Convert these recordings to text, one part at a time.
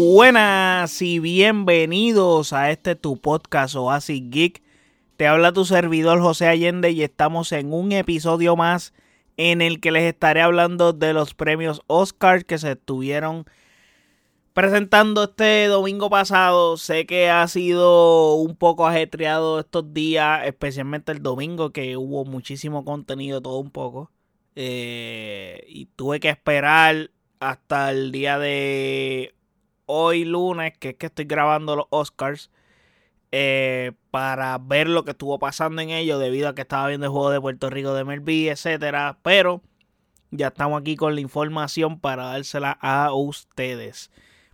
Buenas y bienvenidos a este tu podcast Oasis Geek. Te habla tu servidor José Allende y estamos en un episodio más en el que les estaré hablando de los premios Oscar que se estuvieron presentando este domingo pasado. Sé que ha sido un poco ajetreado estos días, especialmente el domingo que hubo muchísimo contenido, todo un poco. Eh, y tuve que esperar hasta el día de hoy lunes, que es que estoy grabando los Oscars, eh, para ver lo que estuvo pasando en ellos, debido a que estaba viendo el juego de Puerto Rico de Melví, etcétera. Pero ya estamos aquí con la información para dársela a ustedes.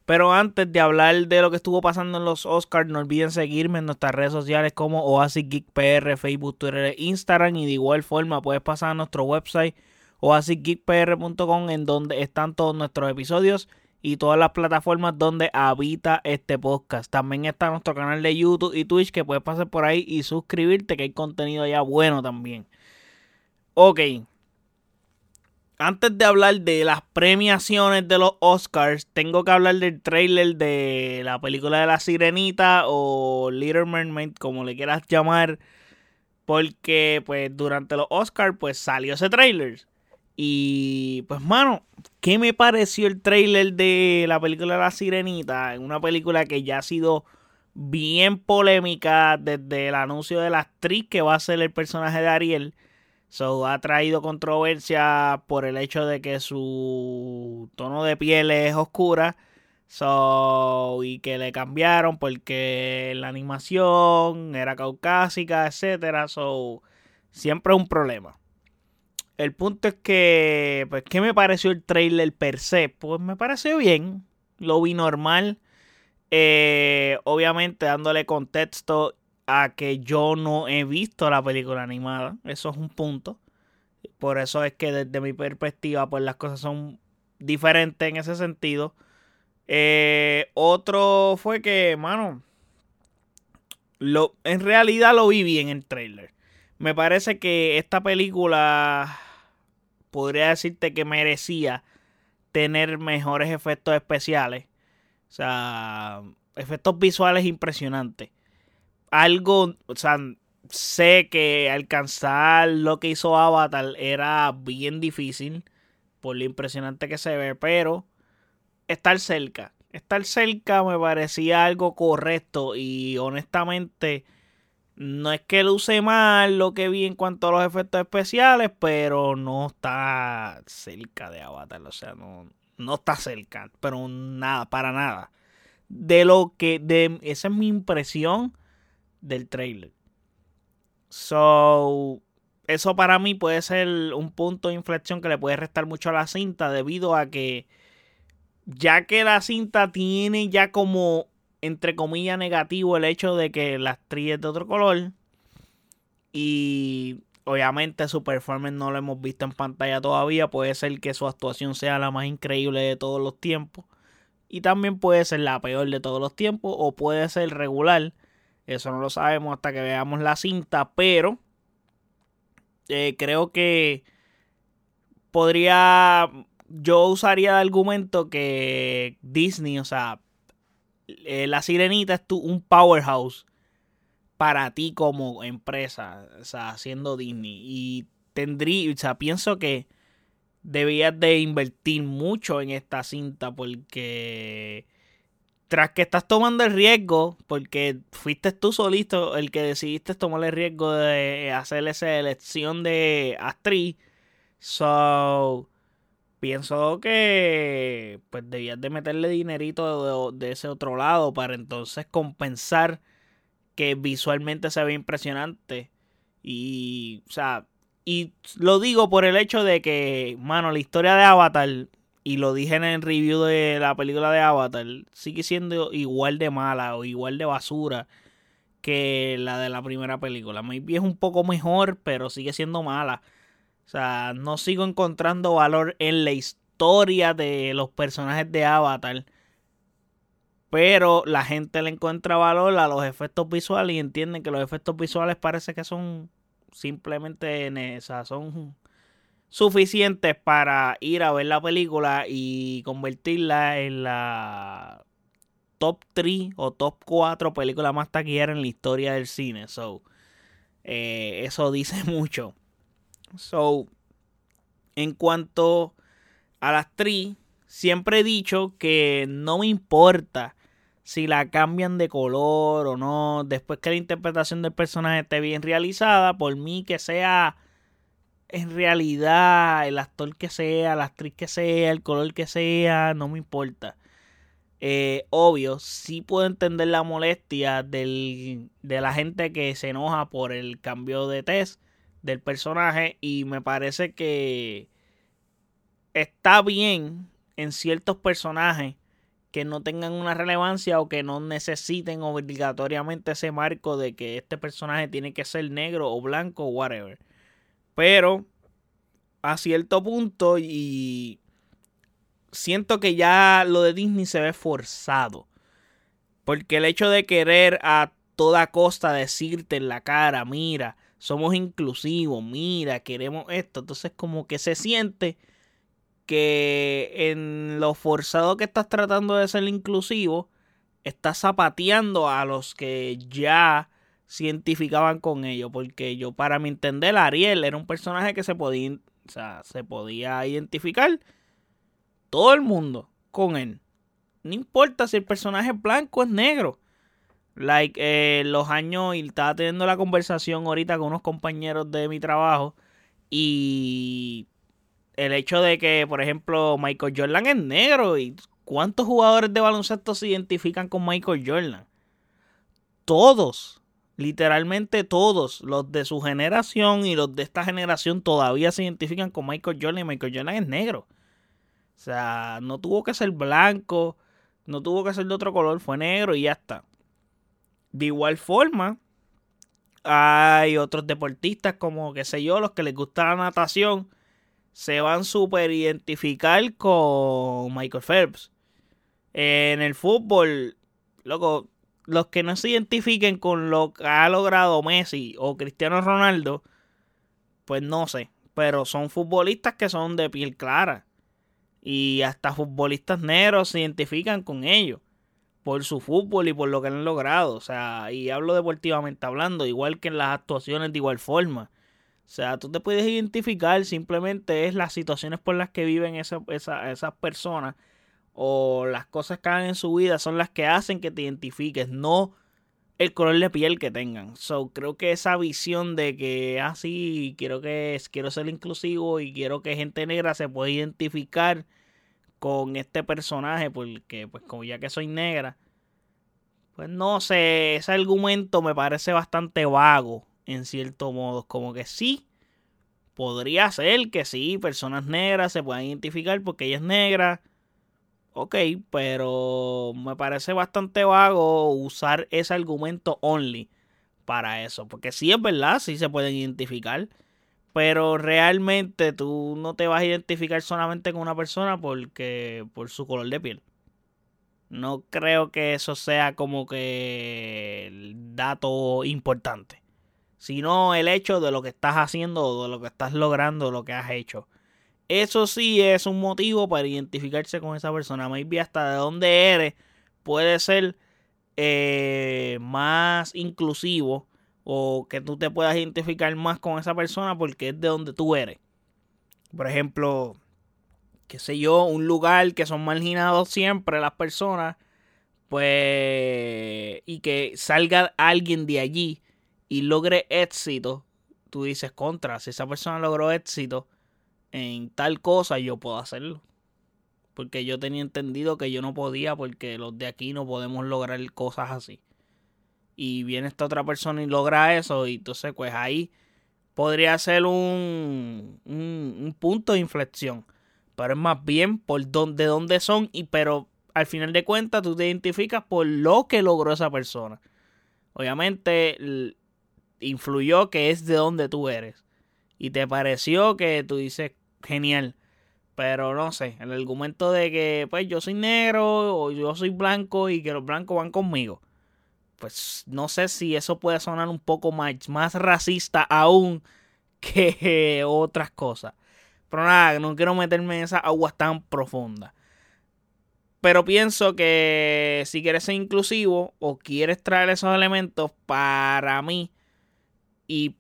Pero antes de hablar de lo que estuvo pasando en los Oscars, no olviden seguirme en nuestras redes sociales como Oasis Geek PR, Facebook, Twitter Instagram. Y de igual forma puedes pasar a nuestro website oasisgeekpr.com en donde están todos nuestros episodios y todas las plataformas donde habita este podcast. También está nuestro canal de YouTube y Twitch que puedes pasar por ahí y suscribirte que hay contenido ya bueno también. Ok. Antes de hablar de las premiaciones de los Oscars, tengo que hablar del trailer de la película de la Sirenita o Little Mermaid, como le quieras llamar. Porque pues durante los Oscars pues salió ese trailer. Y pues, mano, ¿qué me pareció el trailer de la película La Sirenita? Una película que ya ha sido bien polémica desde el anuncio de la actriz que va a ser el personaje de Ariel. So, ha traído controversia por el hecho de que su tono de piel es oscura. So, y que le cambiaron porque la animación era caucásica, etcétera. So, siempre un problema. El punto es que, pues, ¿qué me pareció el trailer per se? Pues me pareció bien, lo vi normal. Eh, obviamente dándole contexto a que yo no he visto la película animada. Eso es un punto. Por eso es que desde mi perspectiva, pues las cosas son diferentes en ese sentido. Eh, otro fue que, mano, lo, en realidad lo vi bien en el trailer. Me parece que esta película podría decirte que merecía tener mejores efectos especiales. O sea, efectos visuales impresionantes. Algo, o sea, sé que alcanzar lo que hizo Avatar era bien difícil por lo impresionante que se ve, pero estar cerca, estar cerca me parecía algo correcto y honestamente no es que luce mal lo que vi en cuanto a los efectos especiales, pero no está cerca de Avatar. O sea, no, no está cerca, pero nada, para nada. De lo que, de, esa es mi impresión del trailer. So, eso para mí puede ser un punto de inflexión que le puede restar mucho a la cinta debido a que ya que la cinta tiene ya como entre comillas, negativo el hecho de que la actriz es de otro color. Y obviamente su performance no lo hemos visto en pantalla todavía. Puede ser que su actuación sea la más increíble de todos los tiempos. Y también puede ser la peor de todos los tiempos. O puede ser regular. Eso no lo sabemos hasta que veamos la cinta. Pero eh, creo que podría... Yo usaría de argumento que Disney, o sea, eh, la Sirenita es un powerhouse para ti como empresa, o sea, haciendo Disney. Y tendría, o sea, pienso que debías de invertir mucho en esta cinta porque tras que estás tomando el riesgo, porque fuiste tú solito el que decidiste tomar el riesgo de hacer esa elección de actriz, so pienso que pues debías de meterle dinerito de, ese otro lado para entonces compensar que visualmente se ve impresionante. Y o sea y lo digo por el hecho de que mano la historia de Avatar y lo dije en el review de la película de Avatar sigue siendo igual de mala o igual de basura que la de la primera película. Maybe es un poco mejor pero sigue siendo mala o sea, no sigo encontrando valor en la historia de los personajes de Avatar. Pero la gente le encuentra valor a los efectos visuales y entienden que los efectos visuales parece que son simplemente o sea, son suficientes para ir a ver la película y convertirla en la top 3 o top 4 películas más taquilleras en la historia del cine. So, eh, eso dice mucho. So, en cuanto a las 3, siempre he dicho que no me importa si la cambian de color o no, después que la interpretación del personaje esté bien realizada, por mí que sea en realidad el actor que sea, la actriz que sea, el color que sea, no me importa. Eh, obvio, sí puedo entender la molestia del, de la gente que se enoja por el cambio de test del personaje y me parece que está bien en ciertos personajes que no tengan una relevancia o que no necesiten obligatoriamente ese marco de que este personaje tiene que ser negro o blanco o whatever. Pero a cierto punto y siento que ya lo de Disney se ve forzado. Porque el hecho de querer a toda costa decirte en la cara, mira, somos inclusivos, mira, queremos esto. Entonces como que se siente que en lo forzado que estás tratando de ser inclusivo, estás zapateando a los que ya se identificaban con ello. Porque yo, para mi entender, Ariel era un personaje que se podía, o sea, se podía identificar todo el mundo con él. No importa si el personaje es blanco o es negro. Like, eh, los años, y estaba teniendo la conversación ahorita con unos compañeros de mi trabajo. Y el hecho de que, por ejemplo, Michael Jordan es negro. ¿Y cuántos jugadores de baloncesto se identifican con Michael Jordan? Todos. Literalmente todos, los de su generación y los de esta generación todavía se identifican con Michael Jordan y Michael Jordan es negro. O sea, no tuvo que ser blanco, no tuvo que ser de otro color, fue negro y ya está. De igual forma, hay otros deportistas como, qué sé yo, los que les gusta la natación, se van súper identificar con Michael Phelps. En el fútbol, loco, los que no se identifiquen con lo que ha logrado Messi o Cristiano Ronaldo, pues no sé. Pero son futbolistas que son de piel clara. Y hasta futbolistas negros se identifican con ellos. Por su fútbol y por lo que han logrado. O sea, y hablo deportivamente hablando, igual que en las actuaciones de igual forma. O sea, tú te puedes identificar, simplemente es las situaciones por las que viven esa, esas personas o las cosas que hagan en su vida son las que hacen que te identifiques, no el color de piel que tengan. So, creo que esa visión de que así ah, quiero que quiero ser inclusivo y quiero que gente negra se pueda identificar con este personaje porque pues como ya que soy negra, pues no sé, ese argumento me parece bastante vago en cierto modo, como que sí podría ser que sí, personas negras se puedan identificar porque ella es negra ok, pero me parece bastante vago usar ese argumento only para eso. Porque sí es verdad, sí se pueden identificar. Pero realmente tú no te vas a identificar solamente con una persona porque por su color de piel. No creo que eso sea como que el dato importante. Sino el hecho de lo que estás haciendo o de lo que estás logrando, lo que has hecho. Eso sí es un motivo para identificarse con esa persona. Maybe hasta de dónde eres puede ser eh, más inclusivo o que tú te puedas identificar más con esa persona porque es de donde tú eres. Por ejemplo, qué sé yo, un lugar que son marginados siempre las personas, pues, y que salga alguien de allí y logre éxito, tú dices contra, si esa persona logró éxito, en tal cosa yo puedo hacerlo. Porque yo tenía entendido que yo no podía porque los de aquí no podemos lograr cosas así. Y viene esta otra persona y logra eso y entonces pues ahí podría ser un, un, punto de inflexión. Pero es más bien por dónde, de dónde son y pero al final de cuentas tú te identificas por lo que logró esa persona. Obviamente influyó que es de donde tú eres. Y te pareció que tú dices, genial. Pero no sé, el argumento de que pues yo soy negro o yo soy blanco y que los blancos van conmigo. Pues no sé si eso puede sonar un poco más, más racista aún que otras cosas. Pero nada, no quiero meterme en esas aguas tan profundas. Pero pienso que si quieres ser inclusivo o quieres traer esos elementos para mí y,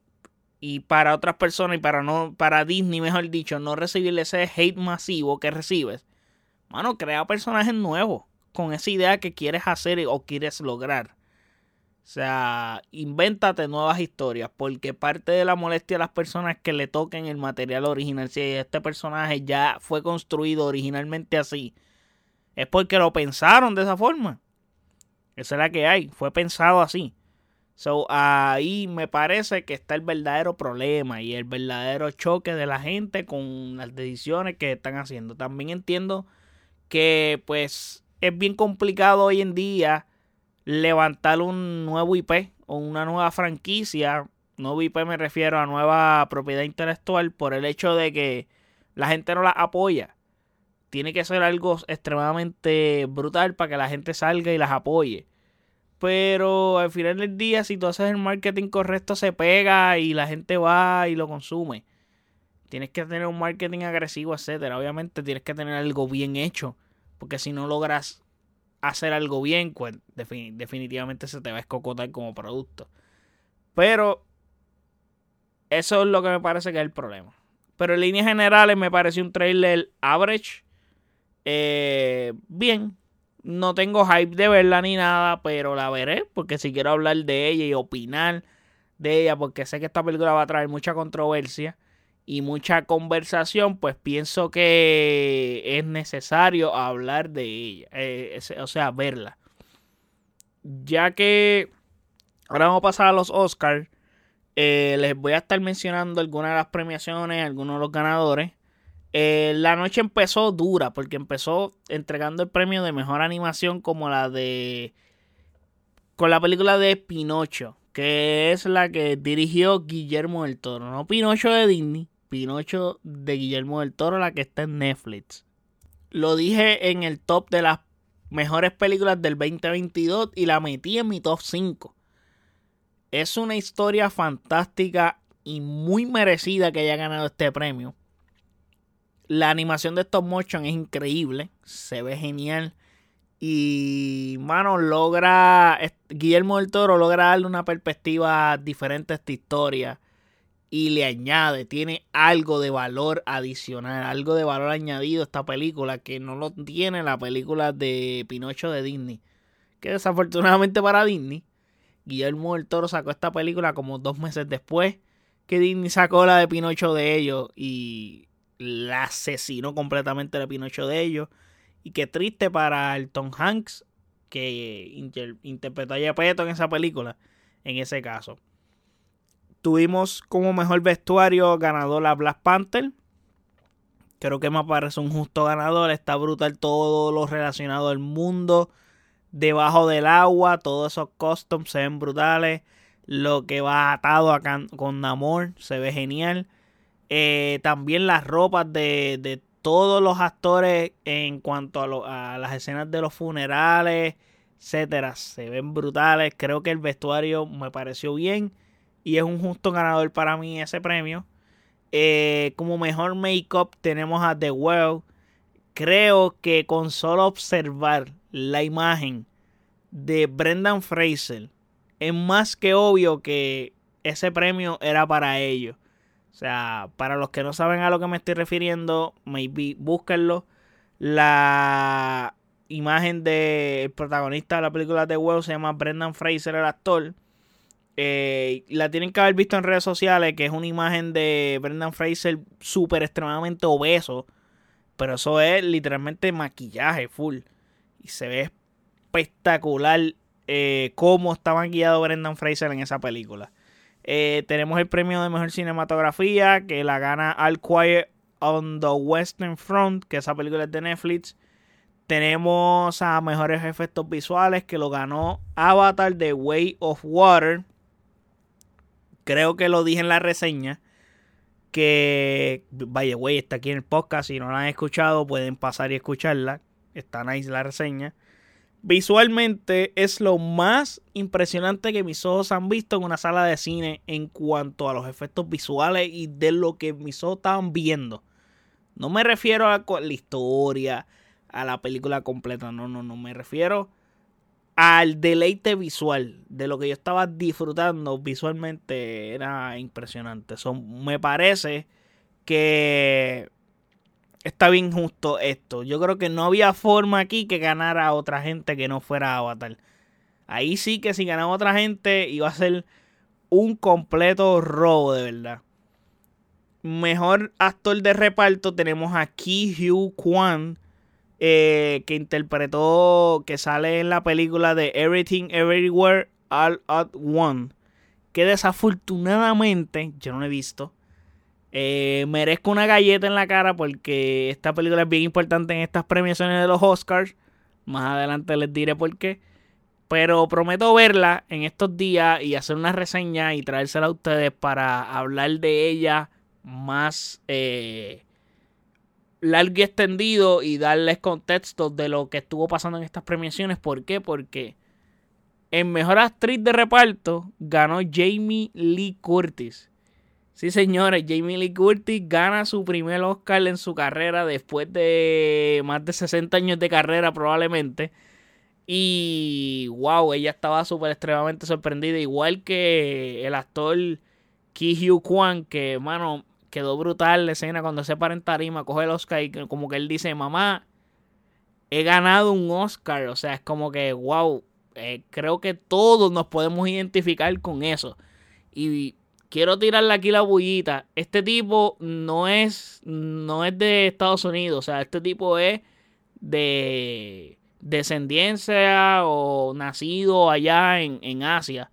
y para otras personas y para no para Disney, mejor dicho, no recibir ese hate masivo que recibes. Mano, crea personajes nuevos con esa idea que quieres hacer o quieres lograr. O sea, invéntate nuevas historias, porque parte de la molestia de las personas que le toquen el material original, si este personaje ya fue construido originalmente así, es porque lo pensaron de esa forma. Esa es la que hay, fue pensado así. So, ahí me parece que está el verdadero problema y el verdadero choque de la gente con las decisiones que están haciendo. También entiendo que pues es bien complicado hoy en día levantar un nuevo IP o una nueva franquicia. Nuevo IP me refiero a nueva propiedad intelectual por el hecho de que la gente no la apoya. Tiene que ser algo extremadamente brutal para que la gente salga y las apoye. Pero al final del día, si tú haces el marketing correcto, se pega y la gente va y lo consume. Tienes que tener un marketing agresivo, etcétera. Obviamente tienes que tener algo bien hecho. Porque si no logras hacer algo bien, pues definitivamente se te va a escocotar como producto. Pero eso es lo que me parece que es el problema. Pero en líneas generales me parece un trailer average. Eh, bien. No tengo hype de verla ni nada, pero la veré. Porque si quiero hablar de ella y opinar de ella, porque sé que esta película va a traer mucha controversia y mucha conversación, pues pienso que es necesario hablar de ella, eh, o sea, verla. Ya que ahora vamos a pasar a los Oscars, eh, les voy a estar mencionando algunas de las premiaciones, algunos de los ganadores. Eh, la noche empezó dura porque empezó entregando el premio de mejor animación como la de... con la película de Pinocho, que es la que dirigió Guillermo del Toro, no Pinocho de Disney, Pinocho de Guillermo del Toro, la que está en Netflix. Lo dije en el top de las mejores películas del 2022 y la metí en mi top 5. Es una historia fantástica y muy merecida que haya ganado este premio. La animación de stop motion es increíble, se ve genial. Y, mano, logra. Guillermo del Toro logra darle una perspectiva diferente a esta historia y le añade, tiene algo de valor adicional, algo de valor añadido a esta película que no lo tiene la película de Pinocho de Disney. Que desafortunadamente para Disney, Guillermo del Toro sacó esta película como dos meses después que Disney sacó la de Pinocho de ellos y la asesinó completamente de Pinocho de ellos. Y qué triste para el Tom Hanks que interpretó a Yepeto en esa película, en ese caso. Tuvimos como mejor vestuario ganador la Black Panther. Creo que me parece un justo ganador. Está brutal todo lo relacionado al mundo debajo del agua. Todos esos customs se ven brutales. Lo que va atado acá con Namor se ve genial. Eh, también las ropas de, todos los actores en cuanto a, las escenas de los funerales, etcétera, se ven brutales. Creo que el vestuario me pareció bien y es un justo ganador para mí ese premio. Eh, como mejor make-up tenemos a The World. Creo que con solo observar la imagen de Brendan Fraser es más que obvio que ese premio era para ellos. O sea, para los que no saben a lo que me estoy refiriendo, maybe búsquenlo. La imagen del protagonista de la película The World se llama Brendan Fraser, el actor. Eh, la tienen que haber visto en redes sociales, que es una imagen de Brendan Fraser súper extremadamente obeso. Pero eso es literalmente maquillaje full. Y se ve espectacular eh, cómo está maquillado Brendan Fraser en esa película. Eh, tenemos el premio de mejor cinematografía que la gana All Quiet on the Western Front, que esa película es de Netflix. Tenemos a mejores efectos visuales que lo ganó Avatar The Way of Water creo que lo dije en la reseña. Que, vaya, güey, está aquí en el podcast. Si no la han escuchado, pueden pasar y escucharla. Está nice la reseña. Visualmente es lo más impresionante que mis ojos han visto en una sala de cine en cuanto a los efectos visuales y de lo que mis ojos estaban viendo. No me refiero a la historia, a la película completa. No, no, no. Me refiero al deleite visual de lo que yo estaba disfrutando visualmente era impresionante. me parece que está bien justo esto. Yo creo que no había forma aquí que ganara otra gente que no fuera Avatar. Ahí sí que si ganaba otra gente iba a ser un completo robo de verdad. Mejor actor de reparto tenemos a Ki Hugh Kwan eh, que interpretó, que sale en la película de Everything Everywhere All at One, que desafortunadamente yo no he visto. Eh, merezco una galleta en la cara porque esta película es bien importante en estas premiaciones de los Oscars. Más adelante les diré por qué. Pero prometo verla en estos días y hacer una reseña y traérsela a ustedes para hablar de ella más eh, largo y extendido y darles contexto de lo que estuvo pasando en estas premiaciones. ¿Por qué? Porque en Mejor Actriz de Reparto ganó Jamie Lee Curtis. Sí, señores, Jamie Lee Curtis gana su primer Oscar en su carrera después de más de 60 años de carrera probablemente. Y wow, ella estaba súper extremadamente sorprendida, igual que el actor Ki Hugh Kwan, que, mano, quedó brutal la escena cuando se para en tarima, coge el Oscar y como que él dice, mamá, he ganado un Oscar. O sea, es como que, wow, eh, creo que todos nos podemos identificar con eso. Y quiero tirarle aquí la bullita. Este tipo no es, no es de Estados Unidos. O sea, este tipo es de descendencia o nacido allá en, en Asia.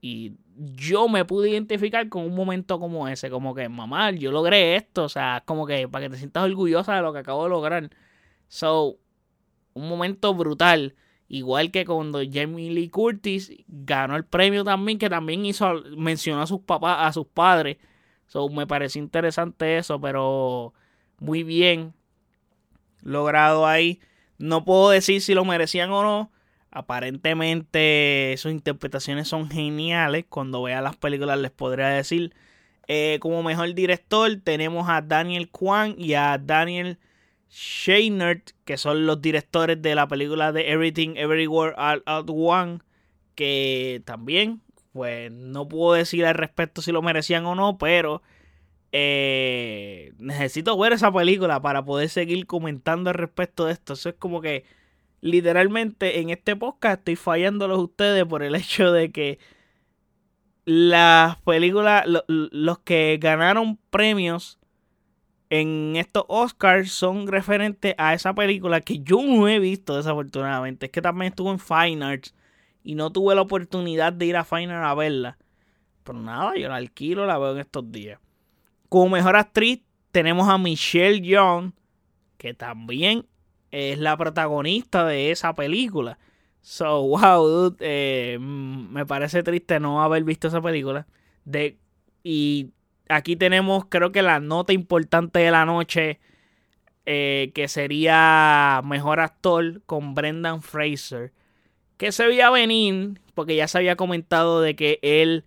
Y yo me pude identificar con un momento como ese, como que, mamá, yo logré esto, o sea, como que para que te sientas orgullosa de lo que acabo de lograr. So, un momento brutal, igual que cuando Jamie Lee Curtis ganó el premio también, que también hizo, mencionó a sus papás, a sus padres. So, me pareció interesante eso, pero muy bien logrado ahí. No puedo decir si lo merecían o no, Aparentemente sus interpretaciones son geniales. Cuando vea las películas les podría decir. Eh, como mejor director tenemos a Daniel Kwan y a Daniel Scheinert, que son los directores de la película de Everything Everywhere All at One, que también, pues no puedo decir al respecto si lo merecían o no, pero eh, necesito ver esa película para poder seguir comentando al respecto de esto. Eso es como que literalmente en este podcast estoy fallándolos ustedes por el hecho de que las películas, los que ganaron premios en estos Oscars son referentes a esa película que yo no he visto desafortunadamente. Es que también estuvo en Fine Arts y no tuve la oportunidad de ir a Fine Arts a verla. Pero nada, yo la alquilo, la veo en estos días. Como mejor actriz tenemos a Michelle Young, que también es la protagonista de esa película. So, wow, dude, eh, mm, me parece triste no haber visto esa película. De, y aquí tenemos, creo que la nota importante de la noche, eh, que sería mejor actor con Brendan Fraser. Que se veía venir, porque ya se había comentado de que él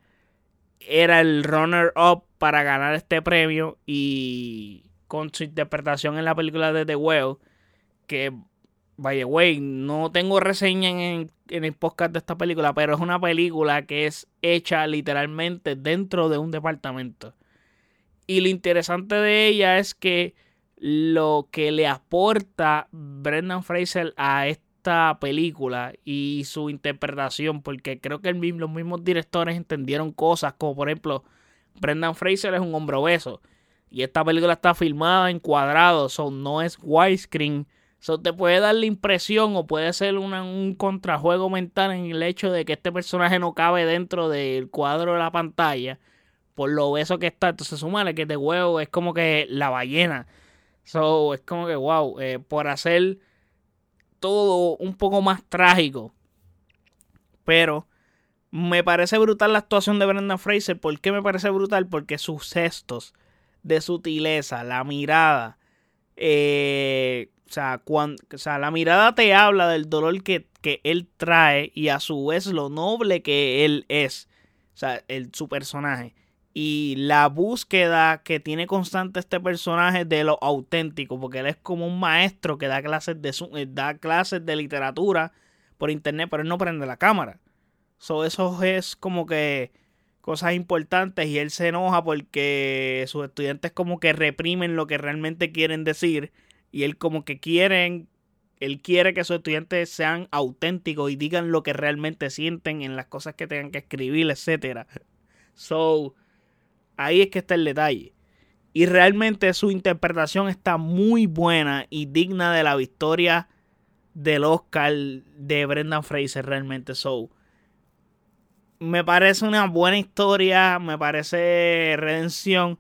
era el runner-up para ganar este premio. Y con su interpretación en la película de The Whale que, by the way, no tengo reseña en, el podcast de esta película, pero es una película que es hecha literalmente dentro de un departamento. Y lo interesante de ella es que lo que le aporta Brendan Fraser a esta película y su interpretación, porque creo que el los mismos directores entendieron cosas como por ejemplo, Brendan Fraser es un hombre obeso y esta película está filmada en cuadrados, o no es widescreen eso te puede dar la impresión o puede ser un contrajuego mental en el hecho de que este personaje no cabe dentro del cuadro de la pantalla por lo obeso que está. Entonces, sumale que este huevo es como que la ballena. So, es como que, wow, eh, por hacer todo un poco más trágico. Pero me parece brutal la actuación de Brendan Fraser. ¿Por qué me parece brutal? Porque sus gestos de sutileza, la mirada, eh, o sea, cuando, o sea, la mirada te habla del dolor que, él trae y a su vez lo noble que él es. O sea, el, su personaje. y la búsqueda que tiene constante este personaje de lo auténtico, porque él es como un maestro que da clases de, eh, da clases de literatura por internet, pero él no prende la cámara. So, eso es como que cosas importantes y él se enoja porque sus estudiantes como que reprimen lo que realmente quieren decir y él como que quieren él quiere que sus estudiantes sean auténticos y digan lo que realmente sienten en las cosas que tengan que escribir, etcétera. So, ahí es que está el detalle. Y realmente su interpretación está muy buena y digna de la victoria del Oscar de Brendan Fraser realmente. So, me parece una buena historia, me parece redención.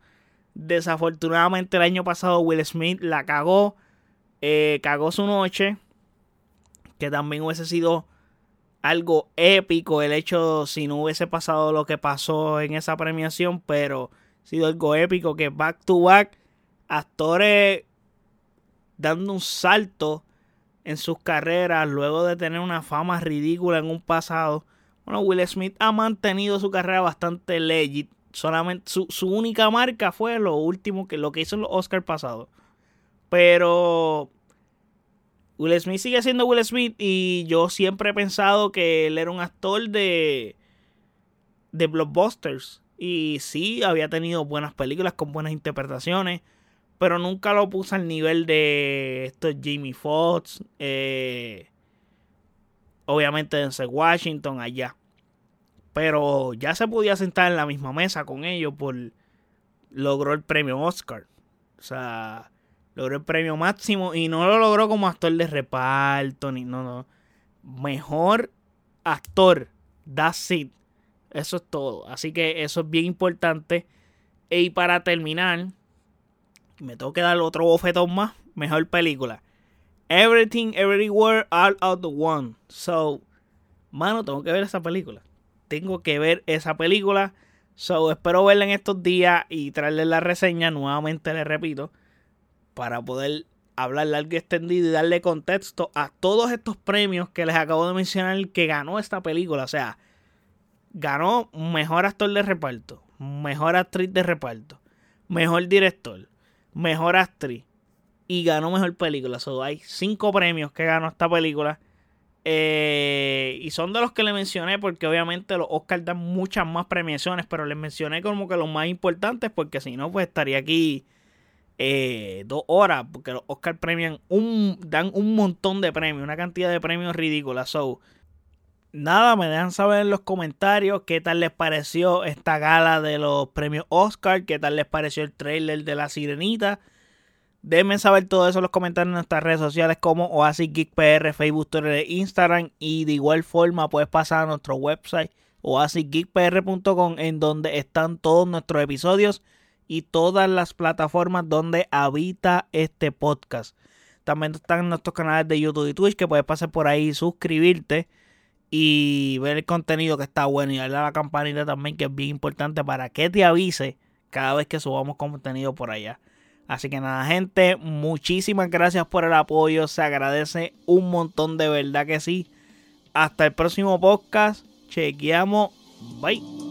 Desafortunadamente el año pasado Will Smith la cagó eh, cagó su noche, que también hubiese sido algo épico el hecho si no hubiese pasado lo que pasó en esa premiación, pero ha sido algo épico que back to back actores dando un salto en sus carreras luego de tener una fama ridícula en un pasado. Bueno, Will Smith ha mantenido su carrera bastante legit. Solamente su, su única marca fue lo último que lo que hizo en los Oscars pasados. Pero Will Smith sigue siendo Will Smith y yo siempre he pensado que él era un actor de, de blockbusters. Y sí, había tenido buenas películas con buenas interpretaciones, pero nunca lo puse al nivel de estos Jamie Foxx, eh, obviamente Denzel Washington allá. Pero ya se podía sentar en la misma mesa con ellos por logró el premio Oscar. O sea, logró el premio máximo y no lo logró como actor de reparto, ni no, no. Mejor actor, that's it. Eso es todo. Así que eso es bien importante. Y para terminar, me tengo que dar otro bofetón más. Mejor película. Everything, Everywhere, All Out the One. So, mano, tengo que ver esa película. Tengo que ver esa película. So, espero verla en estos días y traerles la reseña. Nuevamente les repito para poder hablar largo y extendido y darle contexto a todos estos premios que les acabo de mencionar que ganó esta película. O sea, ganó mejor actor de reparto, mejor actriz de reparto, mejor director, mejor actriz y ganó mejor película. So, hay cinco premios que ganó esta película. Eh, y son de los que le mencioné porque obviamente los Oscars dan muchas más premiaciones, pero les mencioné como que los más importantes porque si no, pues estaría aquí eh, dos horas, porque los Oscar premian un, dan un montón de premios, una cantidad de premios ridícula. So, nada, me dejan saber en los comentarios qué tal les pareció esta gala de los premios Oscar, qué tal les pareció el trailer de La Sirenita. Déjenme saber todo eso en los comentarios en nuestras redes sociales como Oasis Geek PR, Facebook, Twitter e Instagram. Y de igual forma puedes pasar a nuestro website oasisgeekpr.com en donde están todos nuestros episodios y todas las plataformas donde habita este podcast. También están nuestros canales de YouTube y Twitch que puedes pasar por ahí, suscribirte y ver el contenido que está bueno y darle a la campanita también que es bien importante para que te avise cada vez que subamos contenido por allá. Así que nada, gente, muchísimas gracias por el apoyo. Se agradece un montón de verdad que sí. Hasta el próximo podcast. Chequeamos. Bye.